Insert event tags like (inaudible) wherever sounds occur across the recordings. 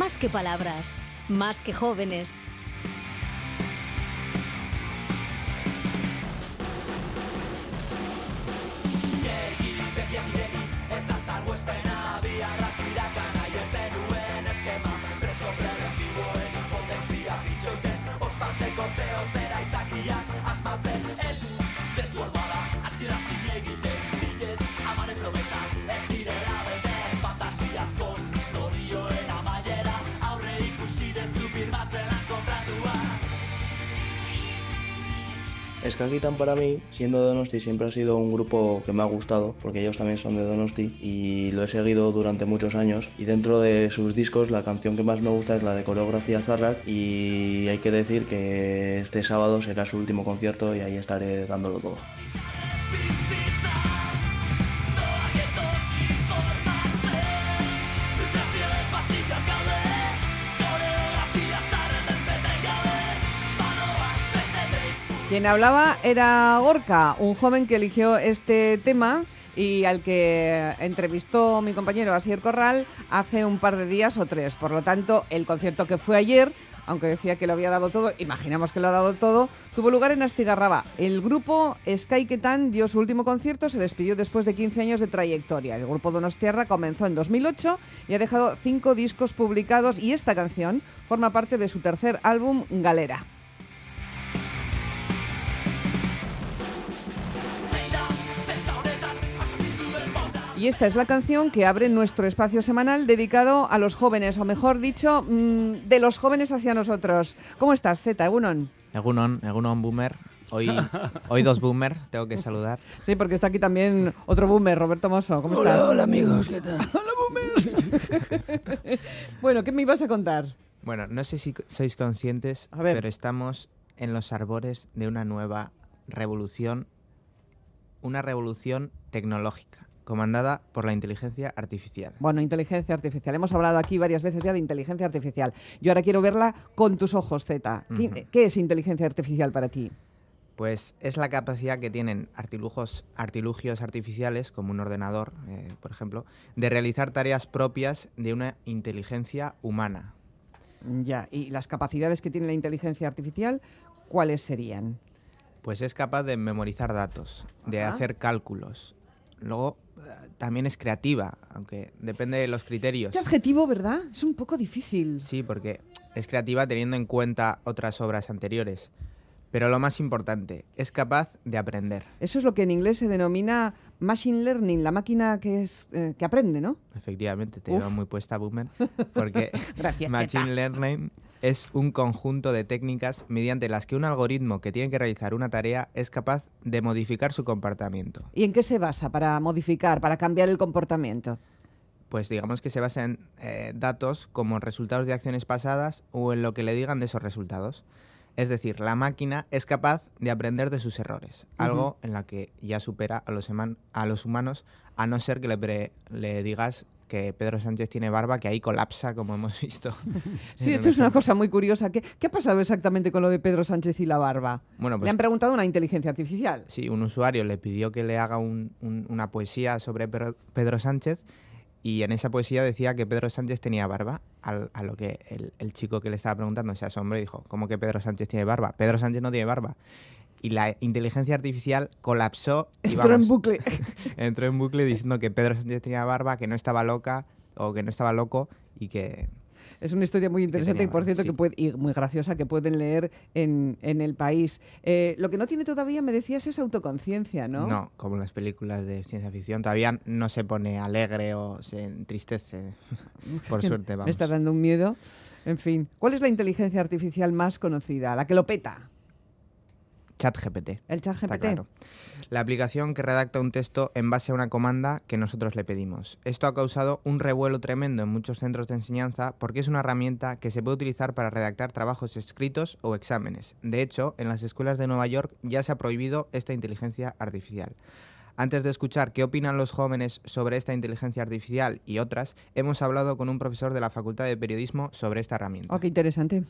Más que palabras, más que jóvenes. Skakitan para mí, siendo Donosti, siempre ha sido un grupo que me ha gustado, porque ellos también son de Donosti y lo he seguido durante muchos años. Y dentro de sus discos, la canción que más me gusta es la de Coreografía Zarrak y hay que decir que este sábado será su último concierto y ahí estaré dándolo todo. Quien hablaba era Gorka, un joven que eligió este tema y al que entrevistó mi compañero Asier Corral hace un par de días o tres. Por lo tanto, el concierto que fue ayer, aunque decía que lo había dado todo, imaginamos que lo ha dado todo, tuvo lugar en Astigarraba. El grupo Sky Ketan dio su último concierto, se despidió después de 15 años de trayectoria. El grupo Donostiarra comenzó en 2008 y ha dejado cinco discos publicados y esta canción forma parte de su tercer álbum, Galera. Y esta es la canción que abre nuestro espacio semanal dedicado a los jóvenes, o mejor dicho, mm, de los jóvenes hacia nosotros. ¿Cómo estás, Zeta, Egunon? Egunon, Egunon Boomer. Hoy, (laughs) hoy dos Boomer, tengo que saludar. Sí, porque está aquí también otro Boomer, Roberto Mosso. ¿Cómo hola, estás? Hola, amigos, ¿qué tal? (laughs) ¡Hola, Boomer! (laughs) bueno, ¿qué me ibas a contar? Bueno, no sé si sois conscientes, pero estamos en los arbores de una nueva revolución, una revolución tecnológica comandada por la inteligencia artificial. Bueno, inteligencia artificial. Hemos hablado aquí varias veces ya de inteligencia artificial. Yo ahora quiero verla con tus ojos, Z. ¿Qué, es inteligencia artificial para ti? Pues es la capacidad que tienen artilugios, artilugios artificiales, como un ordenador, eh, por ejemplo, de realizar tareas propias de una inteligencia humana. Ya, ¿y las capacidades que tiene la inteligencia artificial, cuáles serían? Pues es capaz de memorizar datos, de hacer cálculos. Luego también es creativa, aunque depende de los criterios. Este adjetivo, ¿verdad? Es un poco difícil. Sí, porque es creativa teniendo en cuenta otras obras anteriores. Pero lo más importante, es capaz de aprender. Eso es lo que en inglés se denomina machine learning, la máquina que es eh, que aprende, ¿no? Efectivamente, te lleva muy puesta, Boomer, (laughs) porque machine learning es un conjunto de técnicas mediante las que un algoritmo que tiene que realizar una tarea es capaz de modificar su comportamiento. ¿Y en qué se basa para modificar, para cambiar el comportamiento? Pues digamos que se basa en eh, datos como resultados de acciones pasadas o en lo que le digan de esos resultados. Es decir, la máquina es capaz de aprender de sus errores, algo en la que ya supera a los, a los humanos, a no ser que le, le digas que Pedro Sánchez tiene barba, que ahí colapsa, como hemos (laughs) visto. (laughs) sí, esto es una cosa muy curiosa. ¿Qué, ha pasado exactamente con lo de Pedro Sánchez y la barba? Bueno, le pues han preguntado a una inteligencia artificial. Sí, un usuario le pidió que le haga una poesía sobre Pedro Sánchez y en esa poesía decía que Pedro Sánchez tenía barba, a lo que el, chico que le estaba preguntando se asombró y dijo, ¿cómo que Pedro Sánchez tiene barba? Pedro Sánchez no tiene barba. Y la inteligencia artificial colapsó. Y, entró en bucle. (laughs) entró en bucle diciendo que Pedro Sánchez tenía barba, que no estaba loca o que no estaba loco y que es una historia muy interesante y, por cierto, que puede, y muy graciosa que pueden leer en, el país. Eh, lo que no tiene todavía, me decías, es autoconciencia, ¿no? No, como las películas de ciencia ficción. Todavía no se pone alegre o se entristece. (laughs) por suerte, vamos. Me está dando un miedo. En fin, ¿cuál es la inteligencia artificial más conocida? La que lo peta. ChatGPT. El ChatGPT. La aplicación que redacta un texto en base a una comanda que nosotros le pedimos. Esto ha causado un revuelo tremendo en muchos centros de enseñanza porque es una herramienta que se puede utilizar para redactar trabajos escritos o exámenes. De hecho, en las escuelas de Nueva York ya se ha prohibido esta inteligencia artificial. Antes de escuchar qué opinan los jóvenes sobre esta inteligencia artificial y otras, hemos hablado con un profesor de la Facultad de Periodismo sobre esta herramienta. Oh, qué interesante.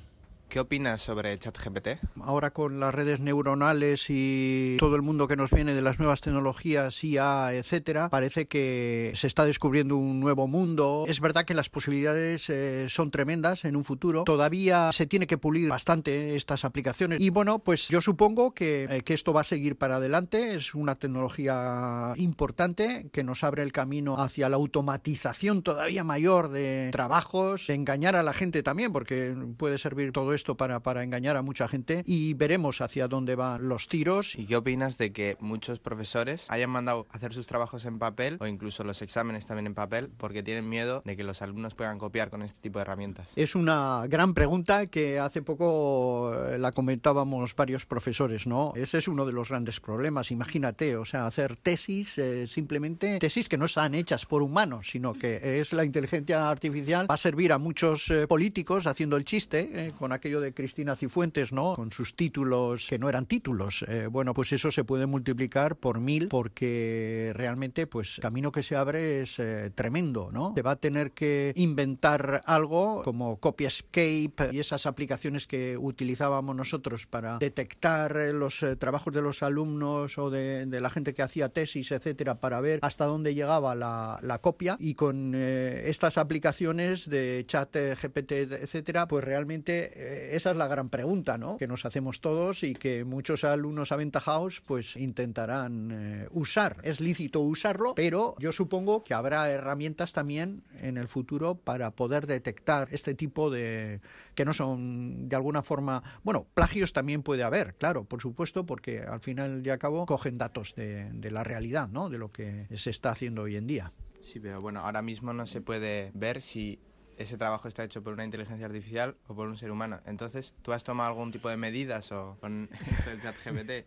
¿Qué opinas sobre ChatGPT? Ahora con las redes neuronales y todo el mundo que nos viene de las nuevas tecnologías, IA, etcétera, parece que se está descubriendo un nuevo mundo. Es verdad que las posibilidades eh, son tremendas en un futuro. Todavía se tiene que pulir bastante estas aplicaciones. Y bueno, pues yo supongo que, eh, que esto va a seguir para adelante. Es una tecnología importante que nos abre el camino hacia la automatización todavía mayor de trabajos, de engañar a la gente también, porque puede servir todo esto esto para, para engañar a mucha gente y veremos hacia dónde van los tiros. ¿Y qué opinas de que muchos profesores hayan mandado hacer sus trabajos en papel o incluso los exámenes también en papel porque tienen miedo de que los alumnos puedan copiar con este tipo de herramientas? Es una gran pregunta que hace poco eh, la comentábamos varios profesores, ¿no? Ese es uno de los grandes problemas, imagínate, o sea, hacer tesis, eh, simplemente tesis que no están hechas por humanos, sino que es la inteligencia artificial, va a servir a muchos eh, políticos haciendo el chiste con aquello de Cristina Cifuentes, ¿no? Con sus títulos que no eran títulos. Eh, bueno, pues eso se puede multiplicar por mil porque realmente, pues, el camino que se abre es eh, tremendo, ¿no? Se va a tener que inventar algo como CopyEscape y esas aplicaciones que utilizábamos nosotros para detectar eh, los trabajos de los alumnos o de, la gente que hacía tesis, etcétera, para ver hasta dónde llegaba la, la copia. Y con estas aplicaciones de chat GPT, etcétera, pues realmente esa es la gran pregunta ¿no? que nos hacemos todos y que muchos alumnos aventajados pues intentarán eh, usar. Es lícito usarlo, pero yo supongo que habrá herramientas también en el futuro para poder detectar este tipo de que no son de alguna forma, bueno, plagios también puede haber, claro, por supuesto, porque al final y al cabo cogen datos de, de la realidad, ¿no? De lo que se está haciendo hoy en día. Sí, pero bueno, ahora mismo no se puede ver si ese trabajo está hecho por una inteligencia artificial o por un ser humano. Entonces, ¿tú has tomado algún tipo de medidas o con (laughs) el chat GPT?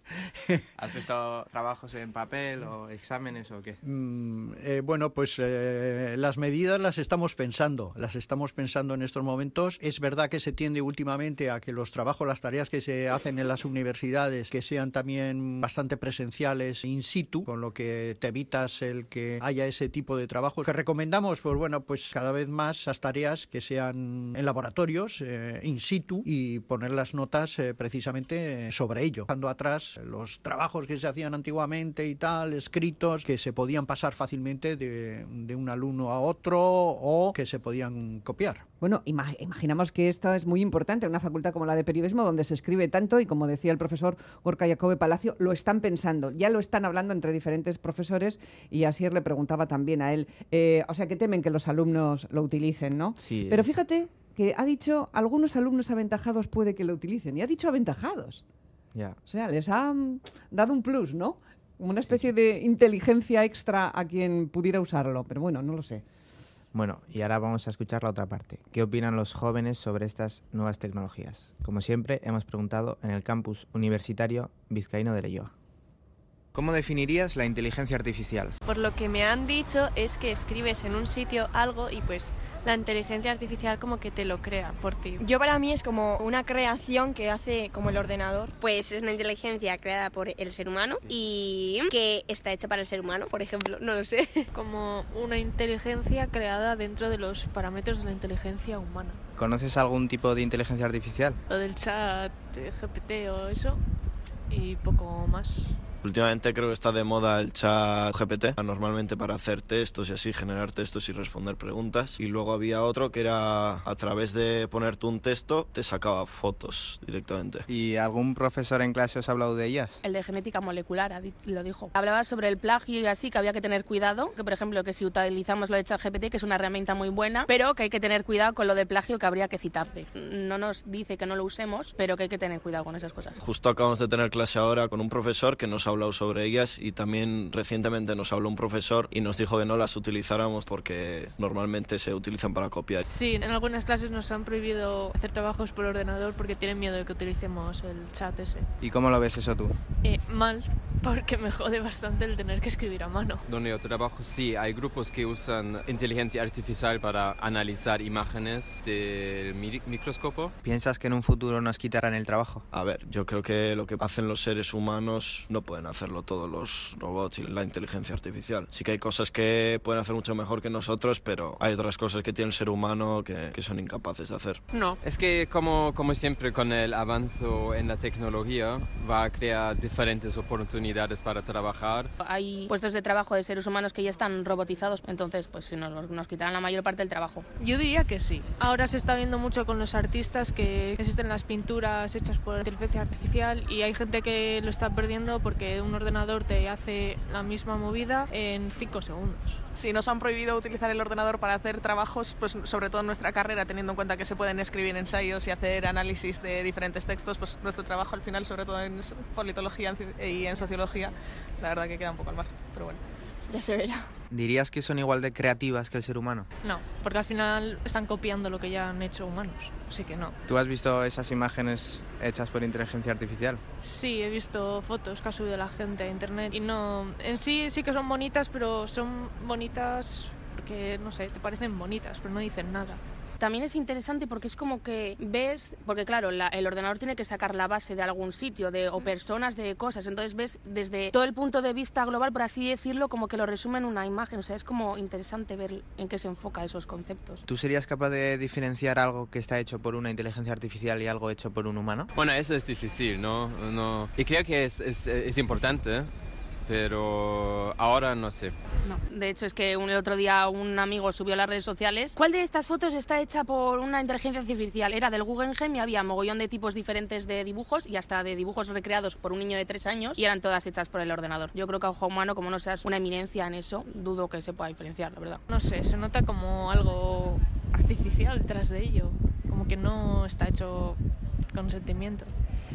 ¿Has puesto trabajos en papel o exámenes o qué? Mm, eh, bueno, pues eh, las medidas las estamos pensando, las estamos pensando en estos momentos. Es verdad que se tiende últimamente a que los trabajos, las tareas que se hacen en las universidades, que sean también bastante presenciales in situ, con lo que te evitas el que haya ese tipo de trabajo. Que recomendamos, pues bueno, pues cada vez más las tareas que sean en laboratorios, eh, in situ, y poner las notas eh, precisamente sobre ello. Dejando atrás los trabajos que se hacían antiguamente y tal, escritos, que se podían pasar fácilmente de un alumno a otro o que se podían copiar. Bueno, imaginamos que esto es muy importante en una facultad como la de periodismo, donde se escribe tanto y como decía el profesor Gorka Jacobe Palacio, lo están pensando, ya lo están hablando entre diferentes profesores y Asier le preguntaba también a él, eh, o sea, que temen que los alumnos lo utilicen, ¿no? Sí. Pero fíjate que ha dicho, algunos alumnos aventajados puede que lo utilicen, y ha dicho aventajados. Ya. O sea, les ha dado un plus, ¿no? Una especie de inteligencia extra a quien pudiera usarlo, pero bueno, no lo sé. Bueno, y ahora vamos a escuchar la otra parte. ¿Qué opinan los jóvenes sobre estas nuevas tecnologías? Como siempre, hemos preguntado en el campus universitario vizcaíno de Leyoa. ¿Cómo definirías la inteligencia artificial? Por lo que me han dicho es que escribes en un sitio algo y pues la inteligencia artificial como que te lo crea por ti. Yo para mí es como una creación que hace como el ordenador. Pues es una inteligencia creada por el ser humano y que está hecha para el ser humano, por ejemplo, no lo sé. (laughs) Como una inteligencia creada dentro de los parámetros de la inteligencia humana. ¿Conoces algún tipo de inteligencia artificial? Lo del chat, GPT o eso y poco más. Últimamente creo que está de moda el chat GPT, normalmente para hacer textos y así, generar textos y responder preguntas. Y luego había otro que era a través de ponerte un texto, te sacaba fotos directamente. ¿Y algún profesor en clase os ha hablado de ellas? El de genética molecular lo dijo. Hablaba sobre el plagio y así, que había que tener cuidado, que por ejemplo que si utilizamos lo de chat GPT, que es una herramienta muy buena, pero que hay que tener cuidado con lo de plagio que habría que citarle. No nos dice que no lo usemos, pero que hay que tener cuidado con esas cosas. Justo acabamos de tener clase ahora con un profesor que nos ha hablado sobre ellas y también recientemente nos habló un profesor y nos dijo que no las utilizáramos porque normalmente se utilizan para copiar. Sí, en algunas clases nos han prohibido hacer trabajos por ordenador porque tienen miedo de que utilicemos el chat ese. ¿Y cómo lo ves eso tú? Eh, mal, Porque me jode bastante el tener que escribir a mano. Donde yo trabajo, sí, hay grupos que usan inteligencia artificial para analizar imágenes del microscopio. ¿Piensas que en un futuro nos quitarán el trabajo? A ver, yo creo que lo que hacen los seres humanos no pueden hacerlo todos los robots y la inteligencia artificial. Sí que hay cosas que pueden hacer mucho mejor que nosotros, pero hay otras cosas que tiene el ser humano que, que son incapaces de hacer. No, es que como, como siempre con el avance en la tecnología va a crear diferentes oportunidades para trabajar. Hay puestos de trabajo de seres humanos que ya están robotizados, entonces pues si nos, nos quitarán la mayor parte del trabajo. Yo diría que sí. Ahora se está viendo mucho con los artistas que existen las pinturas hechas por inteligencia artificial y hay gente que lo está perdiendo porque un ordenador te hace la misma movida en 5 segundos. Sí, nos han prohibido utilizar el ordenador para hacer trabajos, pues sobre todo en nuestra carrera, teniendo en cuenta que se pueden escribir ensayos y hacer análisis de diferentes textos, pues nuestro trabajo al final, sobre todo en politología y en sociología, la verdad que queda un poco al margen, pero bueno, ya se verá. ¿Dirías que son igual de creativas que el ser humano? No, porque al final están copiando lo que ya han hecho humanos, así que no. ¿Tú has visto esas imágenes hechas por inteligencia artificial? Sí, he visto fotos que ha subido la gente a internet y no, en sí sí que son bonitas, pero son bonitas porque, no sé, te parecen bonitas, pero no dicen nada también es interesante porque es como que ves, porque claro, el ordenador tiene que sacar la base de algún sitio, de, o personas, de cosas, entonces ves desde todo el punto de vista global, por así decirlo, como que lo resume en una imagen, o sea, es como interesante ver en qué se enfoca esos conceptos. ¿Tú serías capaz de diferenciar algo que está hecho por una inteligencia artificial y algo hecho por un humano? Bueno, eso es difícil, ¿no? no y creo que es, es, es importante pero ahora no sé. No, de hecho es que un, el otro día un amigo subió a las redes sociales. ¿Cuál de estas fotos está hecha por una inteligencia artificial? Era del Guggenheim y había mogollón de tipos diferentes de dibujos y hasta de dibujos recreados por un niño de tres años y eran todas hechas por el ordenador. Yo creo que a ojo humano, como no seas una eminencia en eso, dudo que se pueda diferenciar, la verdad. No sé, se nota como algo artificial detrás de ello, como que no está hecho con sentimiento.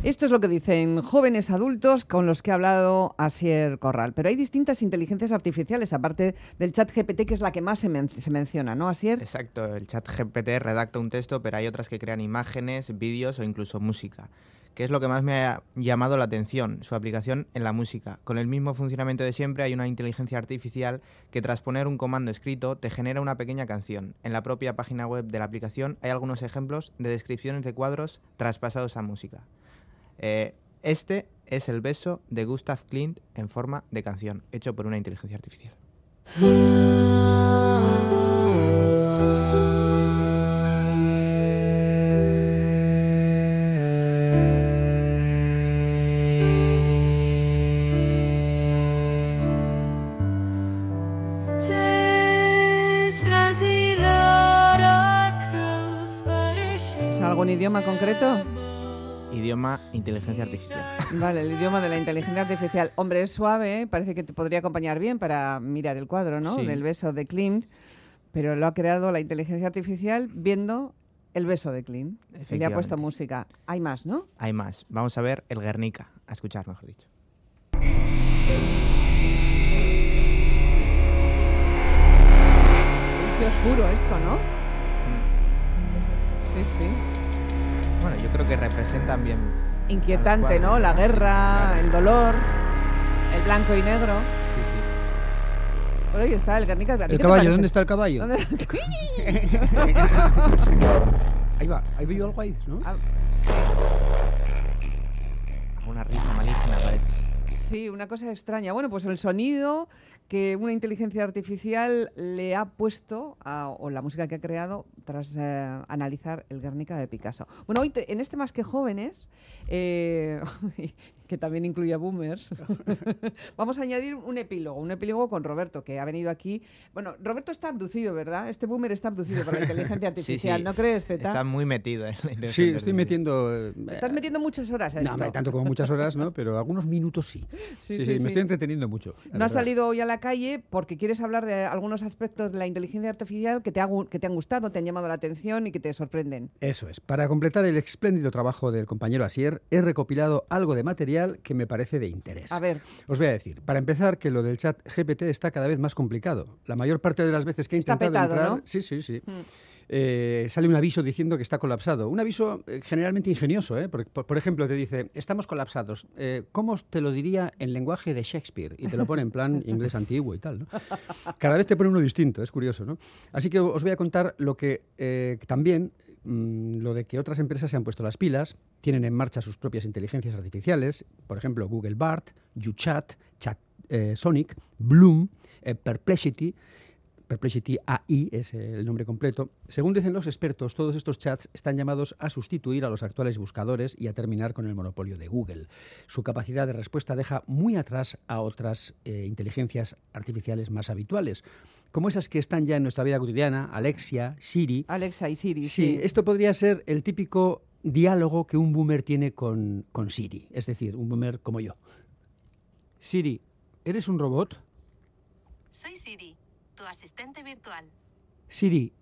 Esto es lo que dicen jóvenes adultos con los que ha hablado Asier Corral. Pero hay distintas inteligencias artificiales, aparte del chat GPT, que es la que más se, menciona, ¿no, Asier? Exacto, el chat GPT redacta un texto, pero hay otras que crean imágenes, vídeos o incluso música. ¿Qué es lo que más me ha llamado la atención? Su aplicación en la música. Con el mismo funcionamiento de siempre hay una inteligencia artificial que tras poner un comando escrito te genera una pequeña canción. En la propia página web de la aplicación hay algunos ejemplos de descripciones de cuadros traspasados a música. Eh, este es el beso de Gustav Klimt en forma de canción, hecho por una inteligencia artificial. (laughs) idioma inteligencia artificial. Vale, el idioma de la inteligencia artificial. Hombre, es suave, ¿eh? parece que te podría acompañar bien para mirar el cuadro, ¿no? Del beso de Klimt, pero lo ha creado la inteligencia artificial viendo el beso de Klimt. Y le ha puesto música. Hay más, ¿no? Hay más. Vamos a ver el Guernica, a escuchar, mejor dicho. qué oscuro esto, ¿no? Sí, sí. Bueno, yo creo que representan bien. Inquietante, ¿no? La guerra, el dolor, el blanco y negro. Sí, sí. Bueno, ahí está el Guernica. ¿El caballo? ¿Dónde está el caballo? (laughs) (laughs) ahí va, ¿hay visto algo ahí, no? Ah, sí. Una risa maligna parece. Sí, una cosa extraña. Bueno, pues el sonido que una inteligencia artificial le ha puesto, a, o la música que ha creado, tras eh, analizar el Guernica de Picasso. Bueno, hoy en este Más que Jóvenes, eh, (laughs) que también incluye a boomers, (laughs) vamos a añadir un epílogo, un epílogo con Roberto, que ha venido aquí. Bueno, Roberto está abducido, ¿verdad? Este boomer está abducido por la (laughs) inteligencia artificial, ¿no crees, Zeta? Está muy metido en la inteligencia Sí, estoy metiendo... Eh, Estás metiendo muchas horas a esto. No, tanto como muchas horas, ¿no? Pero algunos minutos sí. (laughs) Sí, sí, me estoy entreteniendo mucho. No has salido hoy a la calle porque quieres hablar de algunos aspectos de la inteligencia artificial que te, que te han gustado, te han llamado la atención y que te sorprenden. Eso es. Para completar el espléndido trabajo del compañero Asier, he recopilado algo de material que me parece de interés. A ver. Os voy a decir, para empezar, que lo del chat GPT está cada vez más complicado. La mayor parte de las veces que he intentado está petado, entrar... ¿no? Sí, sí, sí. Mm. eh, sale un aviso diciendo que está colapsado. Un aviso eh, generalmente ingenioso, ¿eh? Por, por- por ejemplo, te dice, estamos colapsados. Eh, ¿Cómo te lo diría en lenguaje de Shakespeare? Y te lo pone en plan (laughs) inglés antiguo y tal, ¿no? Cada vez te pone uno distinto, es curioso, ¿no? Así que os voy a contar lo que también, mm, lo de que otras empresas se han puesto las pilas, tienen en marcha sus propias inteligencias artificiales, por ejemplo, Google Bart, YouChat, Chat, eh, Sonic, Bloom, eh, Perplexity, Perplexity AI es el nombre completo. Según dicen los expertos, todos estos chats están llamados a sustituir a los actuales buscadores y a terminar con el monopolio de Google. Su capacidad de respuesta deja muy atrás a otras eh, inteligencias artificiales más habituales, como esas que están ya en nuestra vida cotidiana, Alexia, Siri. Alexa y Siri. Sí, esto podría ser el típico diálogo que un boomer tiene con, con Siri, es decir, un boomer como yo. Siri, ¿eres un robot? Soy Siri, tu asistente virtual. Siri,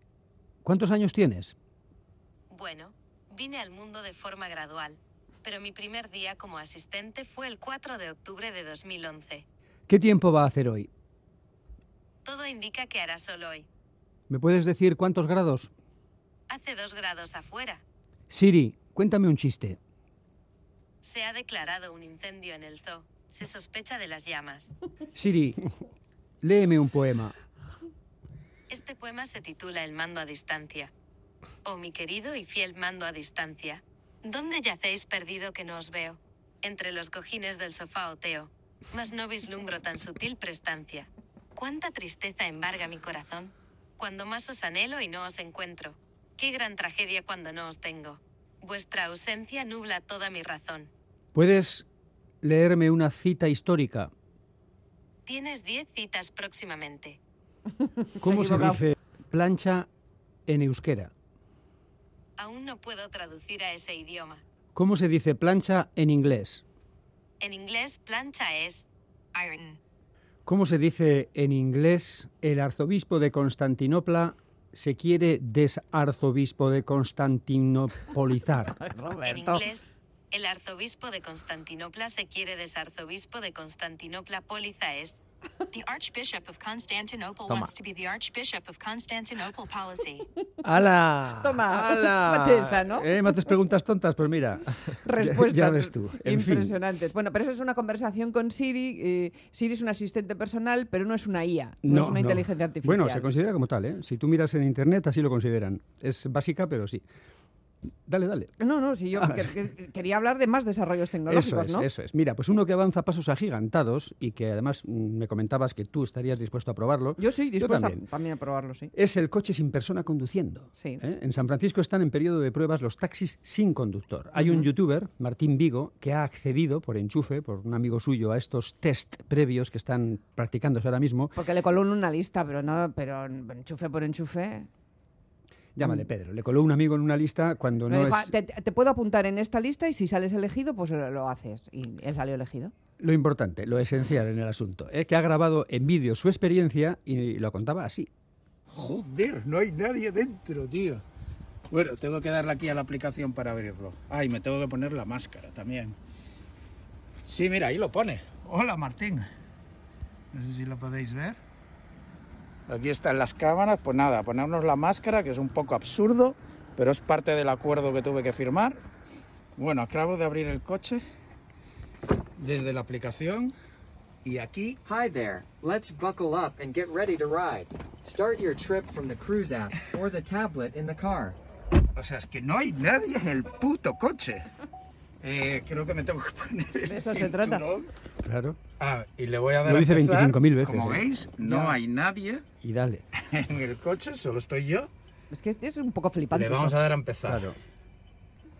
¿cuántos años tienes? Bueno, vine al mundo de forma gradual, pero mi primer día como asistente fue el 4 de octubre de 2011. ¿Qué tiempo va a hacer hoy? Todo indica que hará sol hoy. ¿Me puedes decir cuántos grados? Hace dos grados afuera. Siri, cuéntame un chiste. Se ha declarado un incendio en el zoo. Se sospecha de las llamas. Siri, léeme un poema. Este poema se titula El mando a distancia. Oh mi querido y fiel mando a distancia, ¿dónde yacéis perdido que no os veo? Entre los cojines del sofá oteo, mas no vislumbro tan sutil prestancia. Cuánta tristeza embarga mi corazón, cuando más os anhelo y no os encuentro. Qué gran tragedia cuando no os tengo. Vuestra ausencia nubla toda mi razón. ¿Puedes leerme una cita histórica? Tienes diez citas próximamente. (laughs) ¿Cómo se, dice plancha en euskera? Aún no puedo traducir a ese idioma. ¿Cómo se dice plancha en inglés? En inglés, plancha es iron. ¿Cómo se dice en inglés el arzobispo de Constantinopla se quiere desarzobispo de Constantinopolizar? (laughs) En inglés, el arzobispo de Constantinopla se quiere desarzobispo de Constantinopla Póliza es. The Archbishop of Constantinople Toma. wants to be the Archbishop of Constantinople policy. (laughs) ¡Hala! Toma, ¡Hala! (laughs) esa, ¿no? ¿Eh? ¿Me haces preguntas tontas? Pues mira, (laughs) Respuesta. ya, ya ves tú. En fin. Impresionante. Bueno, pero eso es una conversación con Siri. eh, Siri es un asistente personal, pero no es una IA, no, es una inteligencia artificial. Bueno, se considera como tal, ¿eh? Si tú miras en internet, así lo consideran. Es básica, pero sí. Dale, dale. No, no, si yo Ah, que- que- quería hablar de más desarrollos tecnológicos, Eso es, ¿no? eso es. Mira, pues uno que avanza a pasos agigantados y que además mm, me comentabas que tú estarías dispuesto a probarlo. Yo soy dispuesta también. también. a probarlo, sí. Es el coche sin persona conduciendo. Sí. ¿eh? En San Francisco están en periodo de pruebas los taxis sin conductor. Hay un youtuber, Martín Vigo, que ha accedido por enchufe, por un amigo suyo, a estos test previos que están practicándose ahora mismo. Porque le coló una lista, pero no, pero enchufe por enchufe. Llámale Pedro. Le coló un amigo en una lista cuando no dijo, es... te, te puedo apuntar en esta lista y si sales elegido, pues lo, lo haces. Y él salió elegido. Lo importante, lo esencial en el asunto, es que ha grabado en vídeo su experiencia y lo contaba así. Joder, no hay nadie dentro, tío. Bueno, tengo que darle aquí a la aplicación para abrirlo. Ay, me tengo que poner la máscara también. Sí, mira, ahí lo pone. Hola, Martín. No sé si lo podéis ver. Aquí están las cámaras. Pues nada, ponernos la máscara, que es un poco absurdo, pero es parte del acuerdo que tuve que firmar. Bueno, acabo de abrir el coche desde la aplicación y aquí Hi there. Let's buckle up and get ready to ride. Start your trip from the cruise app or the tablet in the car. O sea, es que no hay nadie en el puto coche. Eh, creo que me tengo que poner el De eso se trata. Claro. Ah, y le voy a dar Lo a dice empezar. 25.000 veces, Como ¿eh? veis, no Ya. hay nadie Y dale. (laughs) en el coche, solo estoy yo. Es que es un poco flipante. Le vamos eso. a dar a empezar.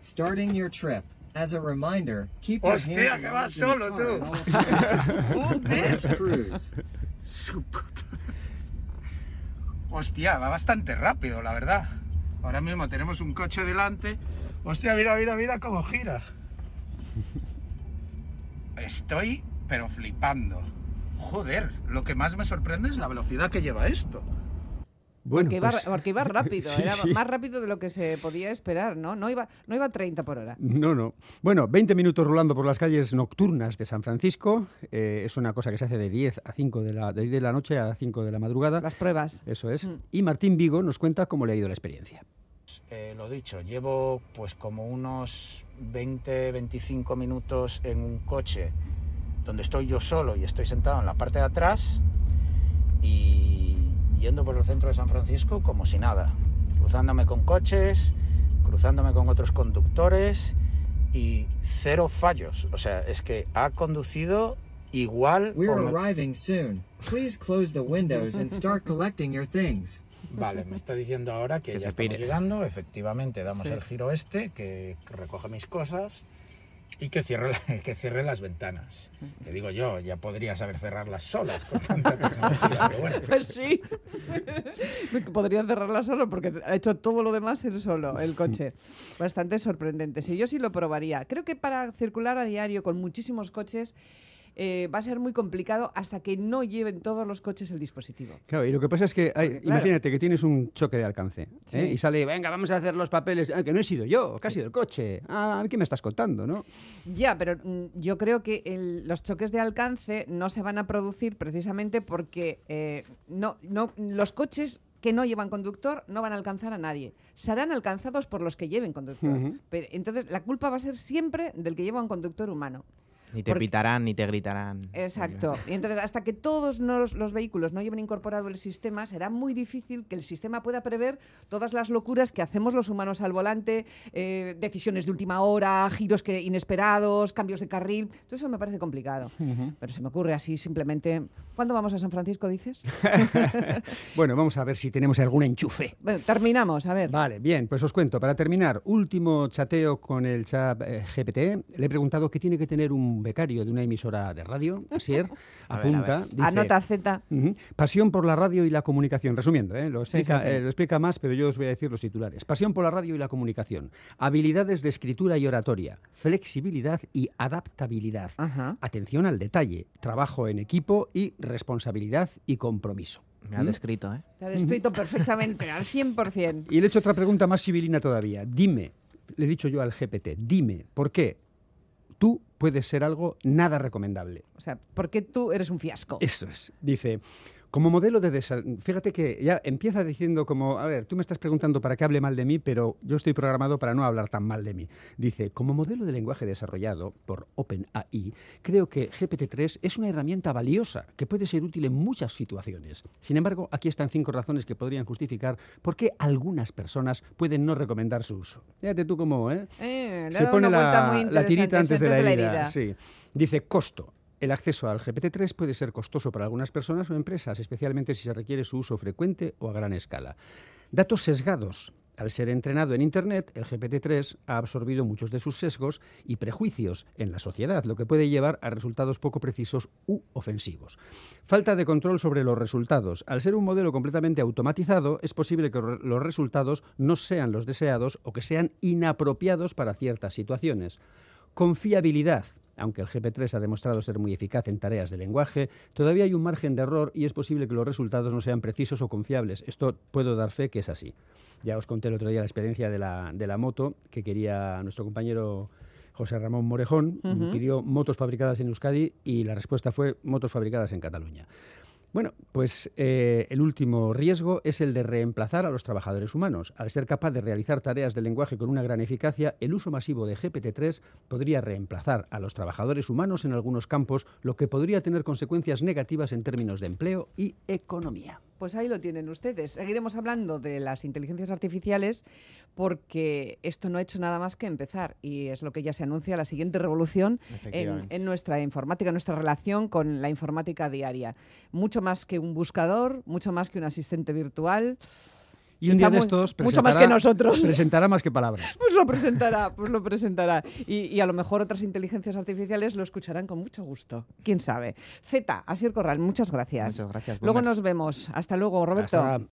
Starting your trip. As a reminder, keep your Hostia, hands que on vas the solo, tú. (laughs) puta- Hostia, va bastante rápido, la verdad. Ahora mismo tenemos un coche delante. Hostia, mira, mira, mira cómo gira. (laughs) Estoy, pero flipando. Joder, lo que más me sorprende es la velocidad que lleva esto. Bueno, porque, iba, pues- porque iba rápido, (laughs) Sí, era sí. más rápido de lo que se podía esperar, ¿no? No iba, no iba a 30 por hora. No, no. Bueno, 20 minutos rolando por las calles nocturnas de San Francisco. Eh, es una cosa que se hace de 10 a 5 de la, de 10 de la noche a 5 de la madrugada. Las pruebas. Eso es. Mm. Y Martín Vigo nos cuenta cómo le ha ido la experiencia. Eh, lo dicho, llevo pues como unos 20, 25 minutos en un coche donde estoy yo solo y estoy sentado en la parte de atrás y yendo por el centro de San Francisco como si nada, cruzándome con coches, cruzándome con otros conductores y cero fallos. O sea, es que ha conducido igual... We're me- arriving soon. Please close the windows and start collecting your things. Vale, me está diciendo ahora que, Que ya estamos llegando, efectivamente, damos Sí. el giro este, que recoge mis cosas y que cierre, (laughs) que cierre las ventanas. Te digo yo, ya podrías saber cerrarlas solas con tanta tecnología, pero bueno. Pues sí. Podría cerrarla solo porque ha hecho todo lo demás él solo, el coche. Bastante sorprendente. Sí, yo sí lo probaría. Creo que para circular a diario con muchísimos coches eh, va a ser muy complicado hasta que no lleven todos los coches el dispositivo. Claro, y lo que pasa es que, hay- Porque, claro. imagínate que tienes un choque de alcance ¿eh? Sí. y sale, venga, vamos a hacer los papeles, Ah, que no he sido yo, que ha sido el coche. Ah, ¿qué me estás contando, no? Ya, pero mm, yo creo que el- los choques de alcance no se van a producir precisamente porque eh, no, no, los coches que no llevan conductor no van a alcanzar a nadie. Serán alcanzados por los que lleven conductor. Pero, entonces, la culpa va a ser siempre del que lleva un conductor humano. Ni te Porque- pitarán, ni te gritarán. Exacto. Y entonces, hasta que todos nos- los vehículos no lleven incorporado el sistema, será muy difícil que el sistema pueda prever todas las locuras que hacemos los humanos al volante, eh, decisiones de última hora, giros que inesperados, cambios de carril. Todo eso me parece complicado. Pero se me ocurre así simplemente. ¿Cuándo vamos a San Francisco, dices? (laughs) Bueno, vamos a ver si tenemos algún enchufe. Bueno, terminamos, a ver. Vale, bien, pues os cuento. Para terminar, último chateo con el chat eh, GPT. Le he preguntado qué tiene que tener un becario de una emisora de radio. Asier, (laughs) A ver, a apunta. ver. dice, Anota Z. Pasión por la radio y la comunicación. Resumiendo, ¿eh? lo, Sí, explica, sí, sí. eh, lo explica más, pero yo os voy a decir los titulares. Pasión por la radio y la comunicación. Habilidades de escritura y oratoria. Flexibilidad y adaptabilidad. Ajá. Atención al detalle. Trabajo en equipo y responsabilidad y compromiso. Me ha ¿Mm? descrito, ¿eh? Te ha descrito perfectamente, al 100%. Y le he hecho otra pregunta más civilina todavía. Dime, le he dicho yo al GPT, dime, ¿por qué tú puedes ser algo nada recomendable? O sea, ¿por qué tú eres un fiasco? Eso es. Dice, como modelo de desarrollo, fíjate que ya empieza diciendo como, a ver, tú me estás preguntando para que hable mal de mí, pero yo estoy programado para no hablar tan mal de mí. Dice, como modelo de lenguaje desarrollado por OpenAI, creo que GPT-3 es una herramienta valiosa que puede ser útil en muchas situaciones. Sin embargo, aquí están cinco razones que podrían justificar por qué algunas personas pueden no recomendar su uso. Fíjate tú cómo, ¿eh? Eh, le Se pone una vuelta muy la, la tirita interesante, antes de la es herida. Sí. Dice costo. El acceso al GPT-3 puede ser costoso para algunas personas o empresas, especialmente si se requiere su uso frecuente o a gran escala. Datos sesgados. Al ser entrenado en Internet, el GPT-3 ha absorbido muchos de sus sesgos y prejuicios en la sociedad, lo que puede llevar a resultados poco precisos u ofensivos. Falta de control sobre los resultados. Al ser un modelo completamente automatizado, es posible que los resultados no sean los deseados o que sean inapropiados para ciertas situaciones. Confiabilidad. Aunque el GP3 ha demostrado ser muy eficaz en tareas de lenguaje, todavía hay un margen de error y es posible que los resultados no sean precisos o confiables. Esto puedo dar fe que es así. Ya os conté el otro día la experiencia de la, de la moto que quería nuestro compañero José Ramón Morejón. Pidió motos fabricadas en Euskadi y la respuesta fue motos fabricadas en Cataluña. Bueno, pues eh, el último riesgo es el de reemplazar a los trabajadores humanos. Al ser capaz de realizar tareas de lenguaje con una gran eficacia, el uso masivo de GPT-3 podría reemplazar a los trabajadores humanos en algunos campos, lo que podría tener consecuencias negativas en términos de empleo y economía. Pues ahí lo tienen ustedes. Seguiremos hablando de las inteligencias artificiales porque esto no ha hecho nada más que empezar y es lo que ya se anuncia la siguiente revolución en, en nuestra informática, en nuestra relación con la informática diaria. Mucho más que un buscador, mucho más que un asistente virtual. Y un día de estos mucho más presentará- que nosotros. Presentará más que palabras. (laughs) Pues lo presentará, pues lo presentará. Y, y a lo mejor otras inteligencias artificiales lo escucharán con mucho gusto. ¿Quién sabe? Z, Asier Corral, muchas gracias. Muchas gracias, Luego boomers. nos vemos. Hasta luego, Roberto. Hasta-